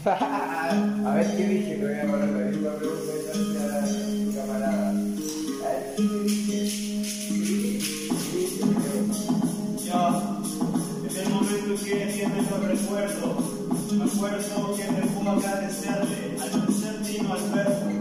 a ver qué dije, te voy a poner la misma pregunta que tu camarada. A ver qué dije. Yo, en el momento que entiendo los recuerdos, me acuerdo que me fue agradecerte al conocerte y no al verbo.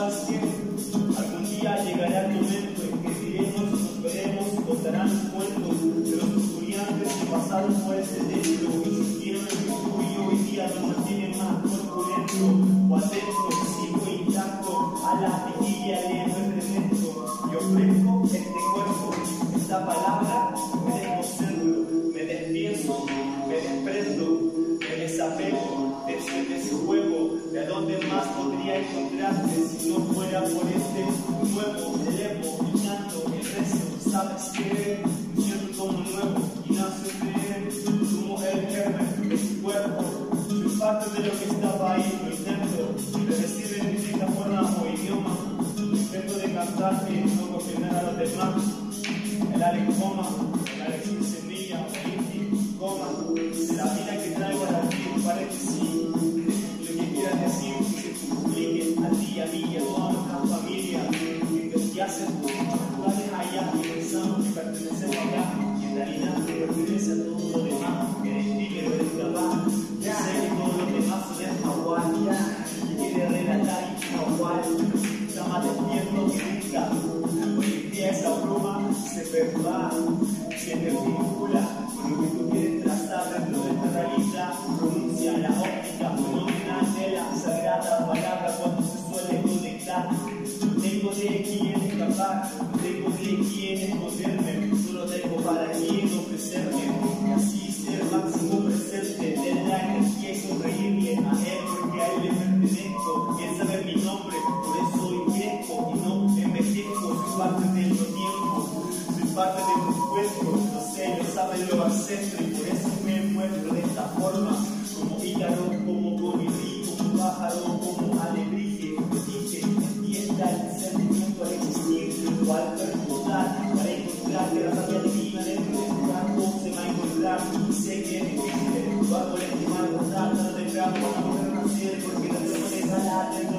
Deus. y a toda familia que por eso me muestro de esta forma, como hígado, como colibrí, como pájaro, como alebrije, dije, y está el sentimiento al intelectual personal, para encontrar la razón divina dentro de su campo, se va a encontrar, y sé que el intelectual por el que va a gozar, no tendrá por la mujer porque la persona es la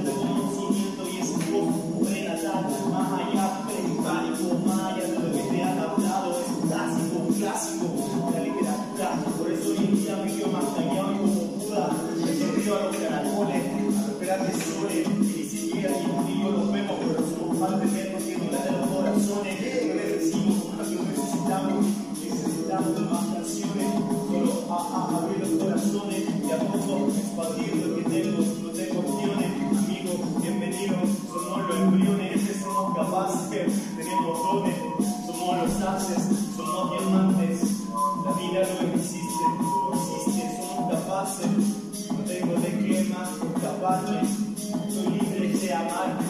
partido que tenemos no tengo opciones, amigos, bienvenidos, somos los embriones somos capaces, tenemos dones, somos los haces, somos diamantes, la vida no existe, no existe, somos capaces, no tengo de qué más escaparme, soy libre de amarme,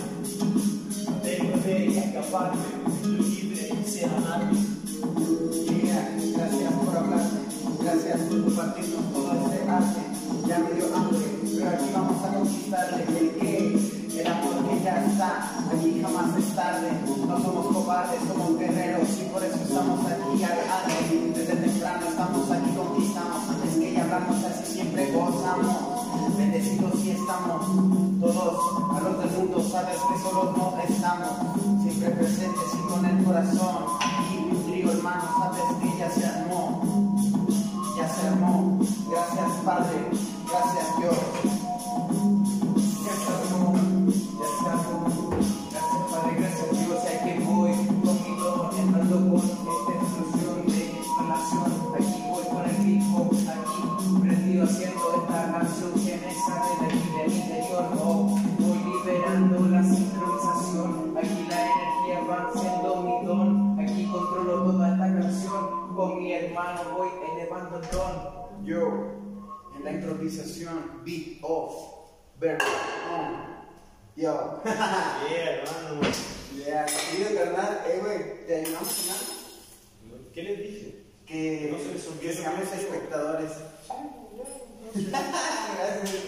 no tengo de escaparme, soy libre de amarme. Mira, gracias por hablarme, gracias por compartirnos todas bendecidos y estamos todos a los del mundo, sabes que solo no estamos, siempre presentes y con el corazón, beat off, verbo on, yo. Yeah, hermano. Ya, querido carnal, eh, güey, ¿te animamos a nada? ¿Qué les dije? Que, No se les olvide que seamos espectadores. Gracias.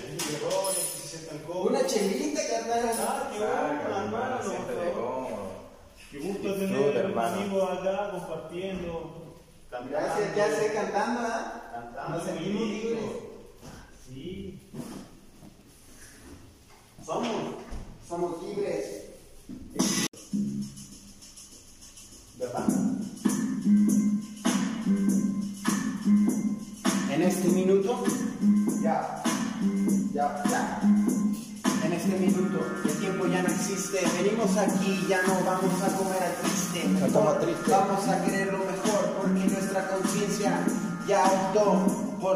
Una chelita, carnal. Ah, qué bueno, hermano. Qué gusto tener hermano. amigos acá compartiendo. Gracias, ya sé cantando, ¿ah? Cantando, Nos sentimos libres. Sí. Somos, somos libres. ¿Verdad? En este minuto, ya, ya, ya. En este minuto, el tiempo ya no existe. Venimos aquí, ya no vamos a comer al triste. Vamos a querer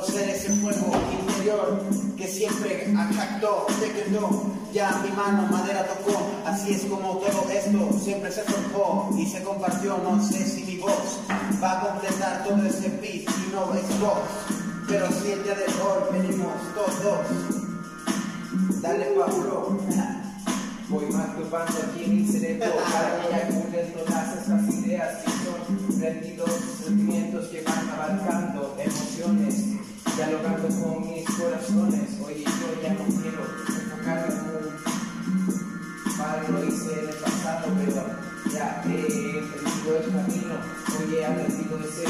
ser ese fuego interior que siempre acactó, decretó. Ya mi mano madera tocó, así es como todo esto siempre se forjó y se compartió. No sé si mi voz va a completar todo ese beat y no es voz, pero si el día de hoy venimos todos. Dale Pablo. Voy masturbando aquí en mi cerebro para que eyaculen todas esas ideas que son rendidos sentimientos que van abarcando emociones, dialogando con mis corazones. Oye, yo ya no quiero enfocarme en mal, lo hice en el pasado, pero ya he aprendido el camino. Hoy he aprendido ese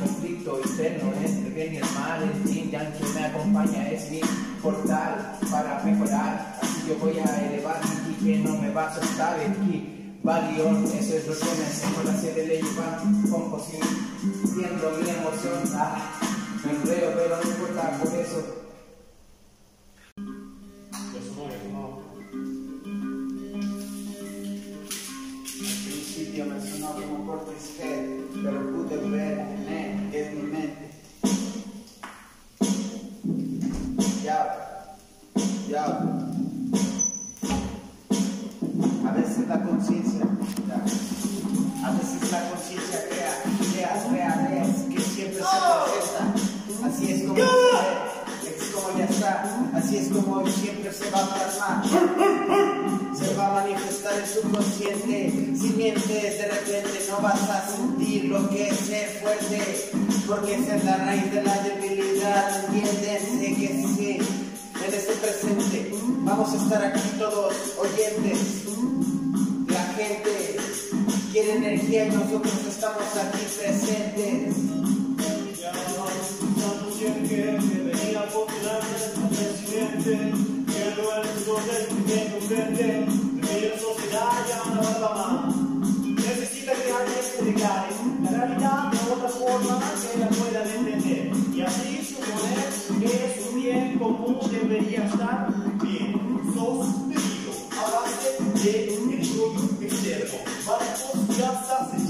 conflicto interno entre bien y el mal. El yin yang que me acompaña es mi portal para mejorar. Así yo voy a elevar ki que no me va a soltar ki. Valión, eso es lo que me enseñó la serie de Iván, composición, viendo mi emoción. Ah, me enredo, pero no importa por eso. Ya sonó, ya sonó. Al principio me sonó como Portishead, pero como siempre se va a plasmar se va a manifestar el subconsciente. Si mientes de repente no vas a sentir lo que es ser fuerte, porque esa es la raíz de la debilidad. Entiéndense que sí, en este presente vamos a estar aquí todos oyentes. La gente quiere energía y nosotros estamos aquí presentes. ス。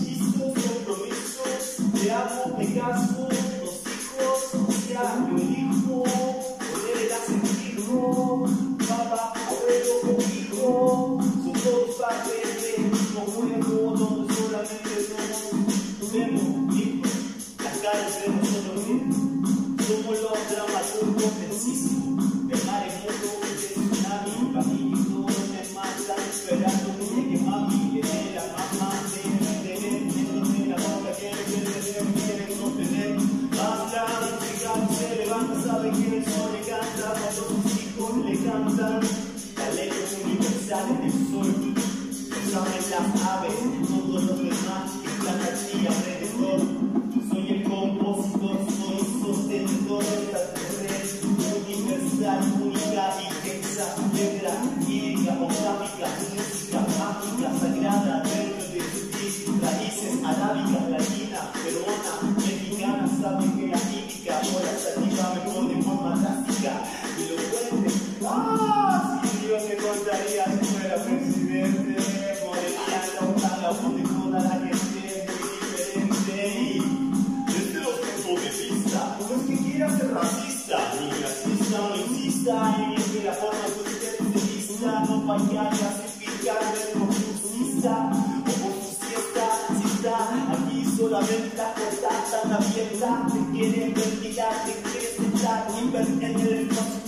Mañana sin picarme por su sisa o por su siesta, si está aquí solamente la puerta tan abierta, te quieren ventilar, te quieres sentar, invertir en el espacio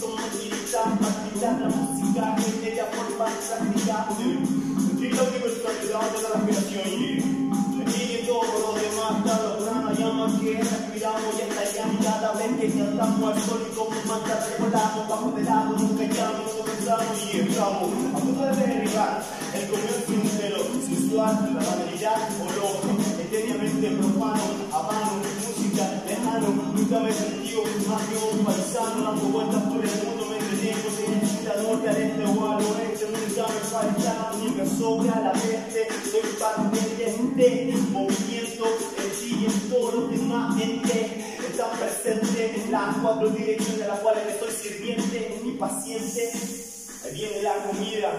practicar la música que ella forma práctica. Y la universalidad de la respiración y y todo lo demás, cada prana llama que respiramos y estallamos cada vez que cantamos al sol y como manta recordamos bajo de lado, nunca llamo, comenzamos y entramos a de derribar el comienzo sincero, sensual, la banalidad o loco, etéreamente profano, habano, música, lejano, nunca me sentido más paisano dando vueltas por el mundo, me entretengo, de la norte al este o al oeste, nunca me falta ni me sobra la mente, soy parte de este movimiento, en sí y en todo lo demás presentes las cuatro direcciones a las cuales estoy sirviente y paciente, viene la comida,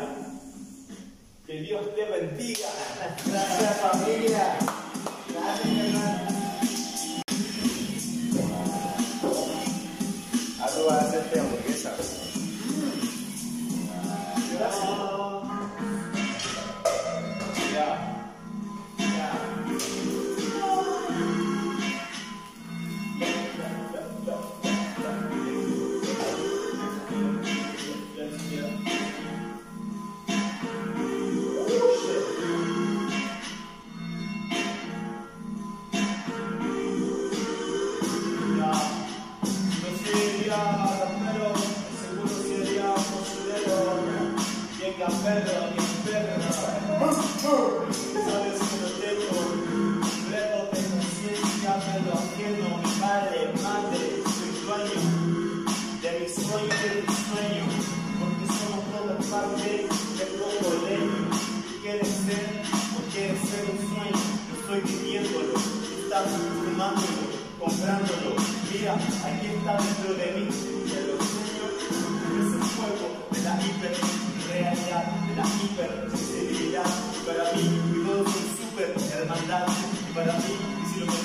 que Dios te bendiga. Gracias familia. Gracias hermano. Algo va a hacerte hamburguesa. Ya.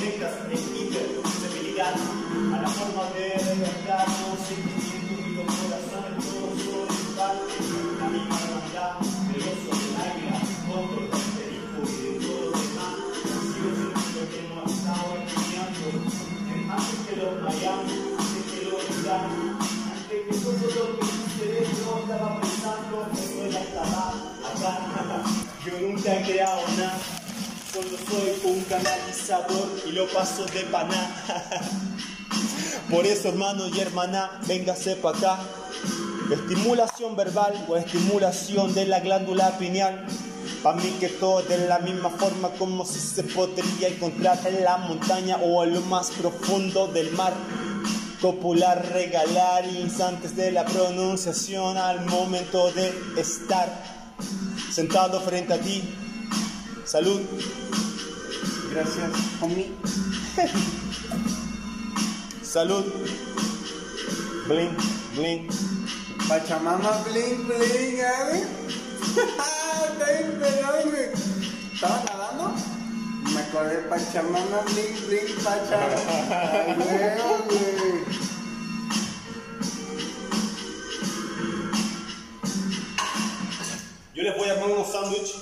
Conectas en hipersensibilidad, a la forma de despertar los sentimientos y los corazones, todos son de la misma hermandad, del oso, del águila, cóndor, del hijo y de todo lo demás. Sigo lo que hemos estado estudiando, en antes que los Miami, antes que los Irán, antes que todo lo que tu cerebro estaba pensando, eso ya estaba acá. Yo nunca he creado nada, soy un canalizador y lo paso de paná. Por eso, hermano y hermana, véngase para acá. Estimulación verbal o estimulación de la glándula pineal. Para mí que todo de la misma forma como si se podría encontrar en la montaña o en lo más profundo del mar. Copular, regalar instantes de la pronunciación al momento de estar sentado frente a ti. Salud. Gracias, homie. Salud. Blink, blink. Pachamama bling bling, ¿eh? ¿Estaba nadando? Me acordé Pachamama bling bling, Pachamama. Güey. Yo les voy a armar unos sándwiches.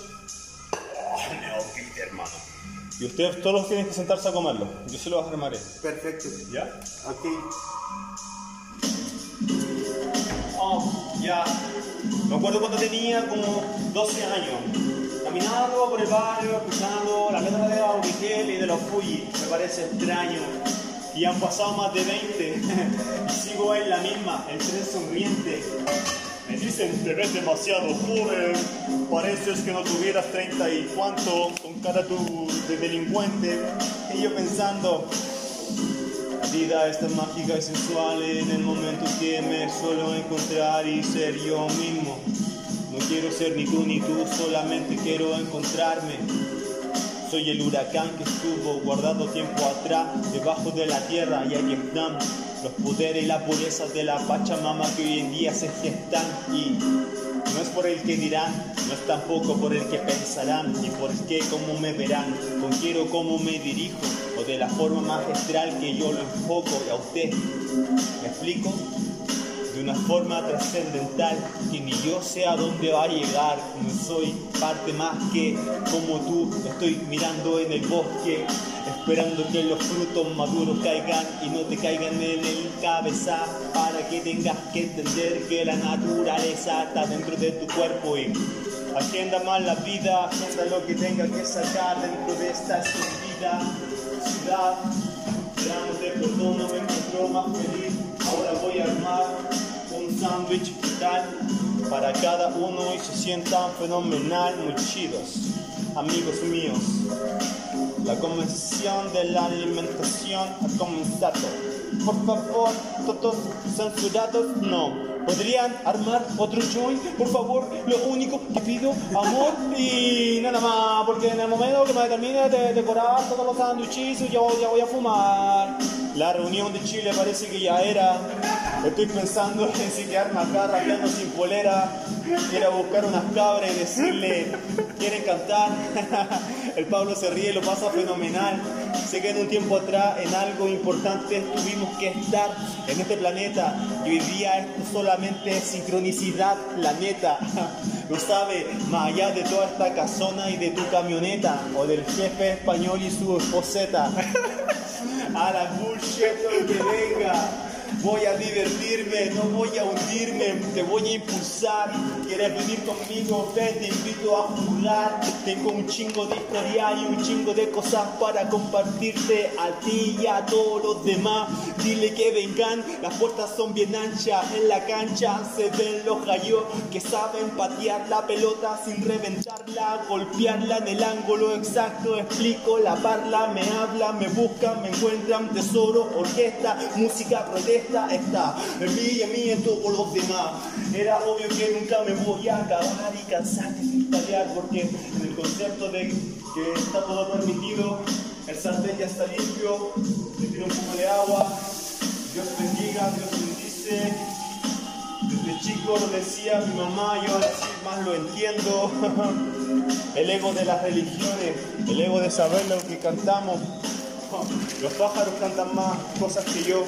Y ustedes todos tienen que sentarse a comerlo. Yo se los armaré. Perfecto. ¿Ya? Ok. Oh, ya. Me acuerdo cuando tenía como 12 años. Caminando por el barrio, escuchando la letra de Aurigel y de los Fuji. Me parece extraño. Y han pasado más de 20. y sigo en la misma, el tren sonriente. Me dicen, te ves demasiado joven. Pareces que no tuvieras 30 y cuánto, con cara tu de delincuente. Y yo pensando, la vida es tan mágica y sensual en el momento que me suelo encontrar y ser yo mismo. No quiero ser ni tú ni tú, solamente quiero encontrarme. Soy el huracán que estuvo guardado tiempo atrás debajo de la tierra y aquí están los poderes y la pureza de la Pachamama que hoy en día se gestan y no es por el que dirán, no es tampoco por el que pensarán y por qué cómo me verán, con quiero cómo me dirijo o de la forma magistral que yo lo enfoco y a usted, ¿me explico? De una forma trascendental que ni yo sé a dónde va a llegar, no soy parte más que como tú, estoy mirando en el bosque, esperando que los frutos maduros caigan y no te caigan en el cabeza para que tengas que entender que la naturaleza está dentro de tu cuerpo y agenda más la vida, agenda lo que tenga que sacar dentro de esta escondida ciudad. Sándwich vital para cada uno y se sientan fenomenal, muy chidos. Amigos míos, la convención de la alimentación ha comenzado. Por favor, todos censurados, no. ¿Podrían armar otro joint? Por favor, lo único que pido, amor y nada más, porque en el momento que me termine de decorar todos los sándwiches, yo ya voy a fumar. La reunión de Chile parece que ya era. Estoy pensando en si quedarme acá rapeando sin polera, a buscar unas cabras y decirle, ¿quieren cantar? El Pablo se ríe, lo pasa fenomenal. Sé que en un tiempo atrás, en algo importante, tuvimos que estar en este planeta y hoy día esto solamente es sincronicidad, planeta. Lo sabe, más allá de toda esta casona y de tu camioneta o del jefe español y su esposeta. A la bullshit que venga. Voy a divertirme, no voy a hundirme, te voy a impulsar. ¿Quieres venir conmigo? Ven, te invito a jugar. Tengo un chingo de historia y un chingo de cosas para compartirte a ti y a todos los demás. Dile que vengan, las puertas son bien anchas. En la cancha se ven los gallos que saben patear la pelota sin reventarla, golpearla en el ángulo exacto. Explico la parla, me hablan, me buscan, me encuentran. Tesoro, orquesta, música, protesta está en mí y en mí en todos los demás. Era obvio que nunca me voy a acabar y cansar de freestylear porque en el concepto de que está todo permitido, el sartén ya está limpio, le tiro un poco de agua, Dios bendiga, Dios bendice. Desde chico lo decía mi mamá, yo ahora sí más lo entiendo. El ego de las religiones, el ego de saber lo que cantamos. Los pájaros cantan más cosas que yo.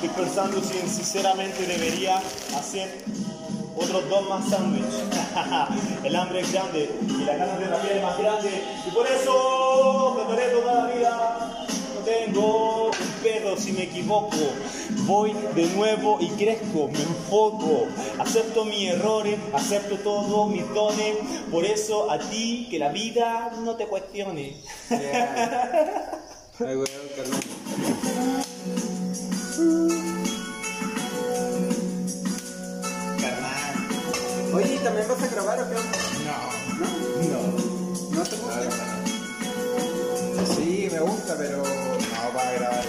Estoy pensando si sinceramente debería hacer otros dos más sándwiches. El hambre es grande y la ganas de rapear es más grande. Y por eso beberé toda la vida. No tengo un pedo si me equivoco. Voy de nuevo y crezco, me enfoco. Acepto mis errores, acepto todos mis dones. Por eso a ti que la vida no te cuestione. Ay, carnal. Oye, ¿y también vas a grabar o qué? No. ¿No? No. ¿No te gusta? Sí, me gusta, pero no para grabar.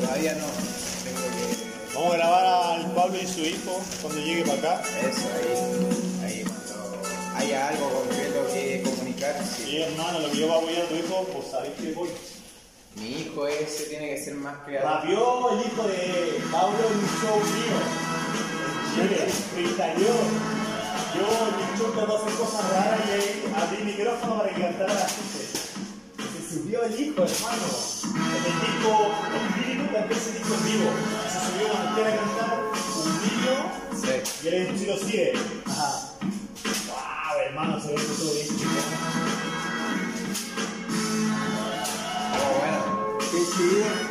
Todavía no. Tengo que. Vamos a grabar al Pablo y su hijo cuando llegue para acá. Eso, ahí. Ahí, cuando haya algo concreto que comunicar. Sí, Sí. hermano, lo que yo voy a apoyar a tu hijo, pues sabéis que voy. Mi hijo ese tiene que ser más creativo. Rapió el hijo de Pablo en un show mío. Chile, freestyleó. Yo en mi show hacer cosas raras y ahí abrí el micrófono para que cantara la gente. Se subió el hijo, hermano. En el disco Espíritu canté ese disco en vivo. Se subió una mujer a cantar un niño Sí. y el lo sigue. Ajá. Wow, hermano, se ve que todo bien.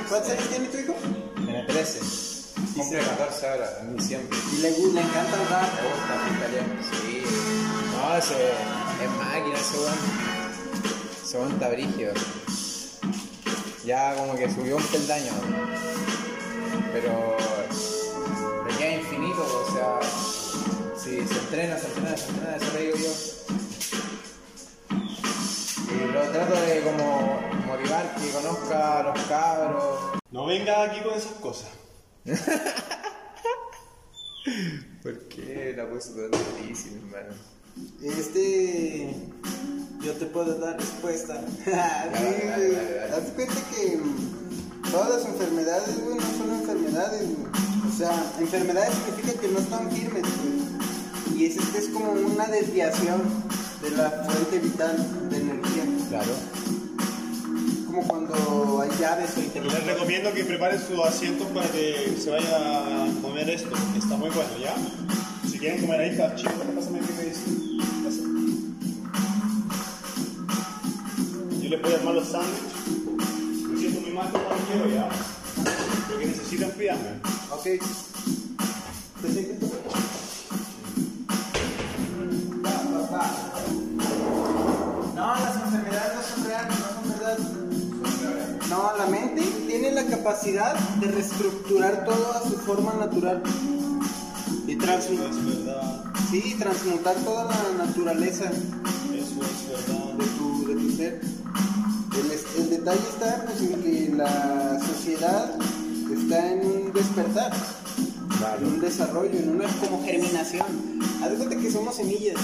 ¿Cuántos años tiene tu hijo? Tiene 13. Cumple 14 ahora, en diciembre. Y le, gu- le encanta el rap. Me gusta italiano. Sí. No, ese es máquina ese weón. Ese weón está brígido. Ya como que subió un peldaño. Pero le queda infinito, o sea, si se entrena, se entrena, se entrena, eso le digo yo. Lo trato de como motivar que conozca a los cabros. No venga aquí con esas cosas. ¿Por qué la puse tan difícil, hermano? Este. Yo te puedo dar respuesta. Haz cuenta que mm, todas las enfermedades, güey, no son enfermedades, güey. O sea, enfermedades significa que no están firmes, güey. Y es, es como una desviación de la fuente vital de energía. Claro. como cuando hay llaves o Les interruptores. recomiendo que preparen sus asientos para que se vaya a comer esto, que está muy bueno, ¿ya? Si quieren comer ahí, está chico, pásame qué me dicen. Yo les voy a armar los sándwiches. Me siento muy mal como no quiero, ¿ya? Lo que necesitan, pídanme. Ok. No, capacidad de reestructurar todo a su forma natural y transmutar, sí, transmutar toda la naturaleza eso es verdad. de tu, de tu ser. El, detalle está pues, en que la sociedad está en un despertar, en un desarrollo, en una como germinación. Haz cuenta que somos semillas.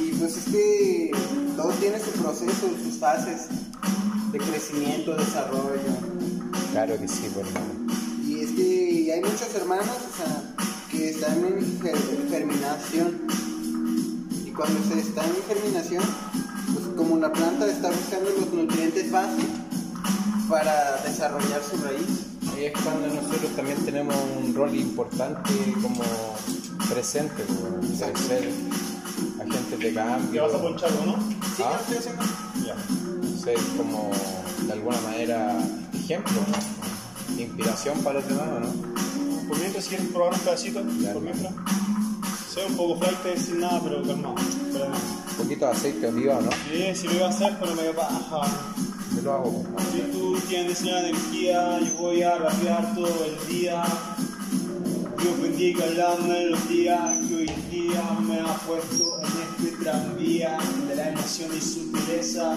Y pues es que todo tiene su proceso, sus fases de crecimiento, desarrollo. Claro que sí, por hermano. Y es que hay muchos hermanos o sea, que están en ger- germinación. Y cuando se está en germinación, pues como la planta está buscando los nutrientes básicos para desarrollar su raíz. Ahí es cuando nosotros también tenemos un rol importante como presente, como de ser agentes de ¿Qué cambio, vas a ponchar uno? Sí, Ah. yo estoy haciendo. Ya. Ser como de alguna manera ejemplo, ¿no? inspiración para los demás, ¿o ¿no? Por mientras, quieren probar un pedacito, Ya. por mientras. Soy un poco flight sin nada, pero calmado. Pero. Un poquito de aceite oliva, ¿no? Sí, si lo iba a hacer, pero me baja. Yo lo hago. ¿no? Si tú tienes la energía, yo voy a rapear todo el día. Dios bendiga la melodía que hoy día me ha puesto en este tranvía de la emoción y sutileza.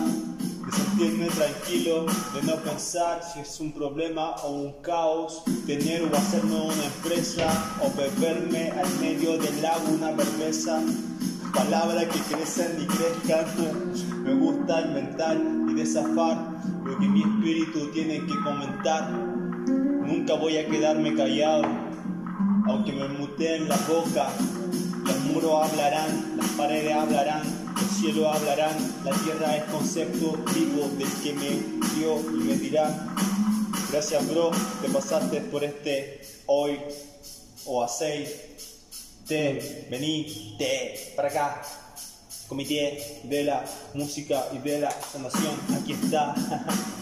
De sentirme tranquilo, de no pensar si es un problema o un caos, tener o hacerme una empresa o beberme al medio del lago una cerveza. Palabras que crecen y crezcan, me gusta inventar y desafar lo que mi espíritu tiene que comentar. Nunca voy a quedarme callado, aunque me muteen la boca. Los muros hablarán, las paredes hablarán, el cielo hablarán, la tierra es concepto vivo del que me dio y me dirá. Gracias, bro, te pasaste por este hoy o aceite. Vení, te, para acá. Comité de la música y de la sanación, aquí está.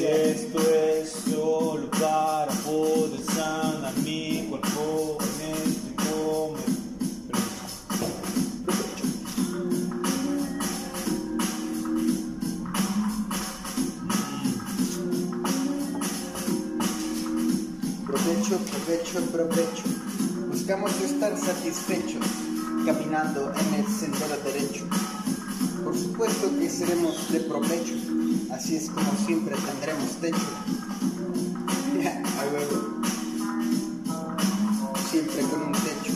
Esto es solo para poder sanar mi cuerpo en este momento. Provecho, provecho. Buscamos estar satisfechos caminando en el sendero derecho. Por supuesto que seremos de provecho, así es como siempre tendremos techo. Siempre con un techo.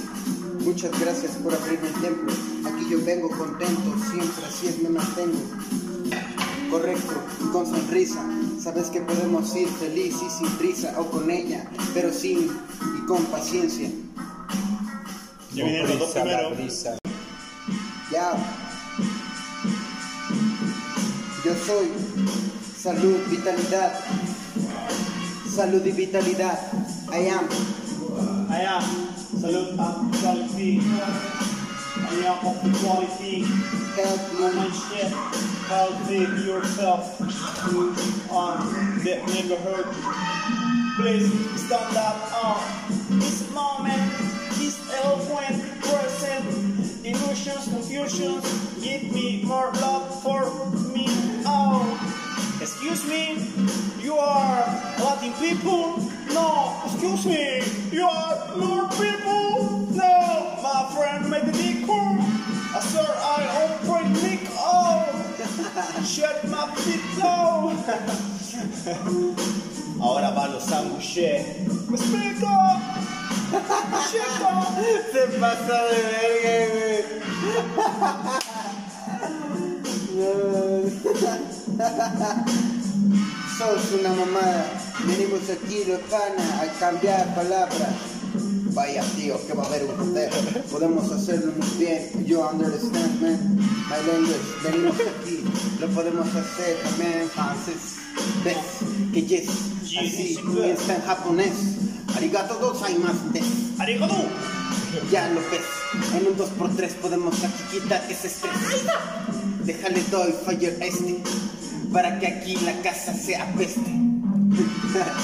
Muchas gracias por abrirme el templo. Aquí yo vengo contento, siempre así es me mantengo. Correcto, y con sonrisa. Sabes que podemos ir feliz y sin prisa, o con ella, pero sin y con paciencia. Vienen los dos primeros. Ya. Yo soy salud, vitalidad. Salud y vitalidad. I am. Allá, salud and real quality, help ownership, how take yourself to on the neighborhood. Please stand up on this moment, this eloquent present, emotions, confusions, give me more love for me. Oh excuse me. You are Latin people? No, excuse me. You are Lord people? No, my friend made the decor. Uh, I saw I open Nick. Oh, shut my feet low. Ahora va los sándwiches. ¡Me explico! ¡Chico! Se pasa de verga, güey. Sos una mamada. Venimos aquí, los pana, a cambiar palabras. Vaya tío, que va a haber un poder. Podemos hacerlo muy bien. You understand, man. My language. Venimos aquí. Lo podemos hacer también, Francis. ¿Ves? Que yes. Así comienza en japonés. Arigato gozaimasu. ¡Arigato! Ya lo ves. En un 2x3 podemos aquí quitar ese estrés. Déjale doy fire este. Para que aquí la casa sea peste.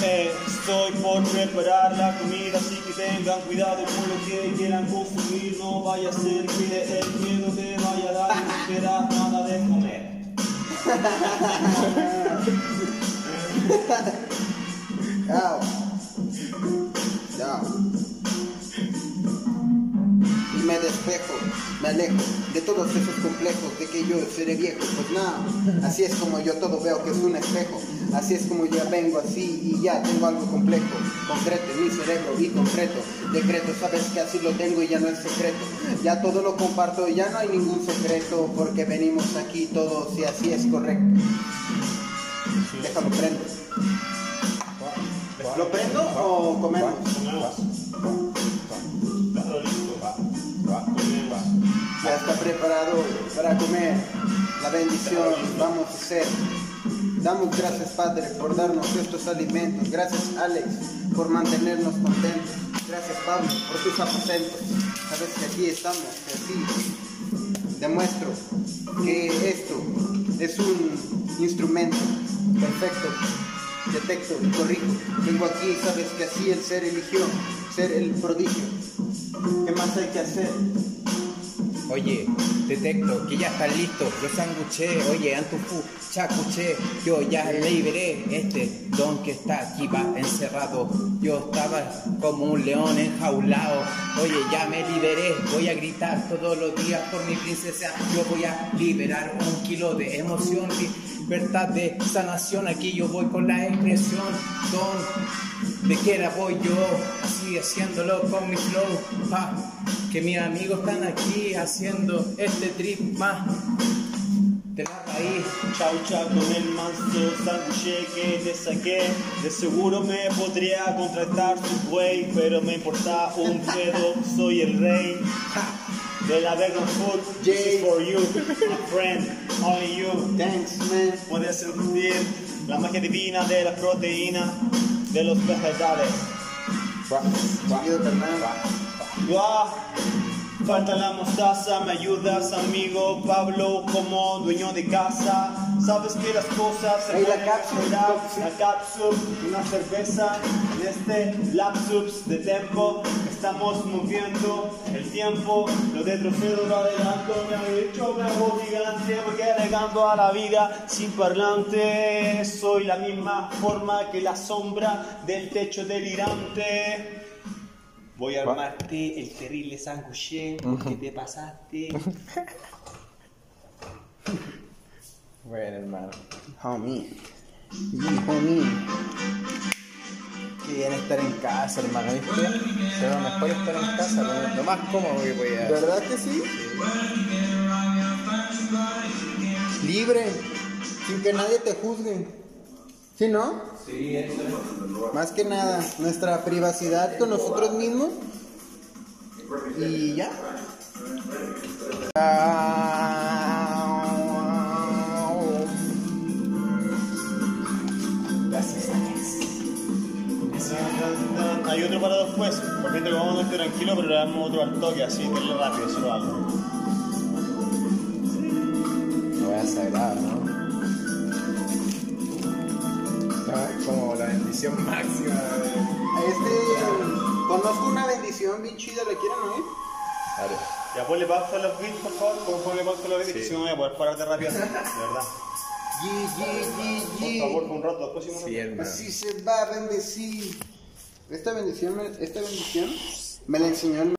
Eh, estoy por preparar la comida, así que tengan cuidado con lo que quieran consumir. No vaya a ser que el miedo te vaya a dar y no quieras nada de comer. Chao. Chao. Y me despejo, me alejo de todos esos complejos de que yo seré viejo. Pues nada, así es como yo todo veo que es un espejo. Así es como ya vengo así y ya tengo algo complejo. Concreto en mi cerebro y concreto. Decreto, sabes que así lo tengo y ya no es secreto. Ya todo lo comparto y ya no hay ningún secreto porque venimos aquí todos y así es correcto. Déjalo prendo. ¿Lo prendo o comemos? Ya está preparado para comer. La bendición vamos a hacer. Damos gracias Padre por darnos estos alimentos. Gracias Alex por mantenernos contentos. Gracias Pablo por tus aposentos. Sabes que aquí estamos, que así demuestro que esto es un instrumento perfecto. Detecto y corrijo. Vengo aquí, sabes que así el ser eligió, ser el prodigio. ¿Qué más hay que hacer? Oye, detecto que ya están listos, yo sanguché, oye, antufu, chacuché, yo ya liberé. Este don que está aquí va encerrado. Yo estaba como un león enjaulado, oye, ya me liberé, voy a gritar todos los días por mi princesa, yo voy a liberar un kilo de emoción, libertad de sanación, aquí yo voy con la expresión, don, de que era voy yo, así haciéndolo con mi flow, pa, que mis amigos están aquí haciendo este trip más de la país. Chau chau con el manso sanguche que te saqué. De seguro me podría contratar su güey Pero me importa un pedo, soy el rey la vegan food, this is for you, my friend, only you Thanks, man. Puedes sentir la magia divina de la proteína de los vegetales falta la mostaza, me ayudas amigo Pablo como dueño de casa. Sabes que las cosas se la pueden mejorar. La cápsula, una cerveza en este lapsus de tiempo. Estamos moviendo el tiempo, lo retrocedo, lo adelanto, me han me hago gigante porque llegando a la vida sin parlante. Soy la misma forma que la sombra del techo delirante. Voy a armarte el terrible sanguche que te pasaste. Bueno, hermano. Homie. Homie. Bien estar en casa, hermano, ¿viste? Pero mejor estar en casa, lo, lo más cómodo que podía. ¿Verdad que sí? Libre, sin que nadie te juzgue. ¿Sí, no? Sí, eso. Más que nada, nuestra privacidad con nosotros mismos. Y ya. Gracias, Hay otro para después. Por cierto, vamos a estar tranquilo, pero le damos otro al toque, así, verlo rápido, solo algo. No voy a sagrar, ¿no? No, es como la bendición máxima de... Este, conozco una bendición bien chida, ¿la quieren oír? Claro. Ya ponle pausa a los beats, por favor. Pon- Ponle pausa a los beats, que si no voy a poder pararte rápido. De verdad. Yi, yi, yi, Por favor, un rato, después si no- Sí. Así se va a bendecir. Esta bendición, esta bendición me la enseñó el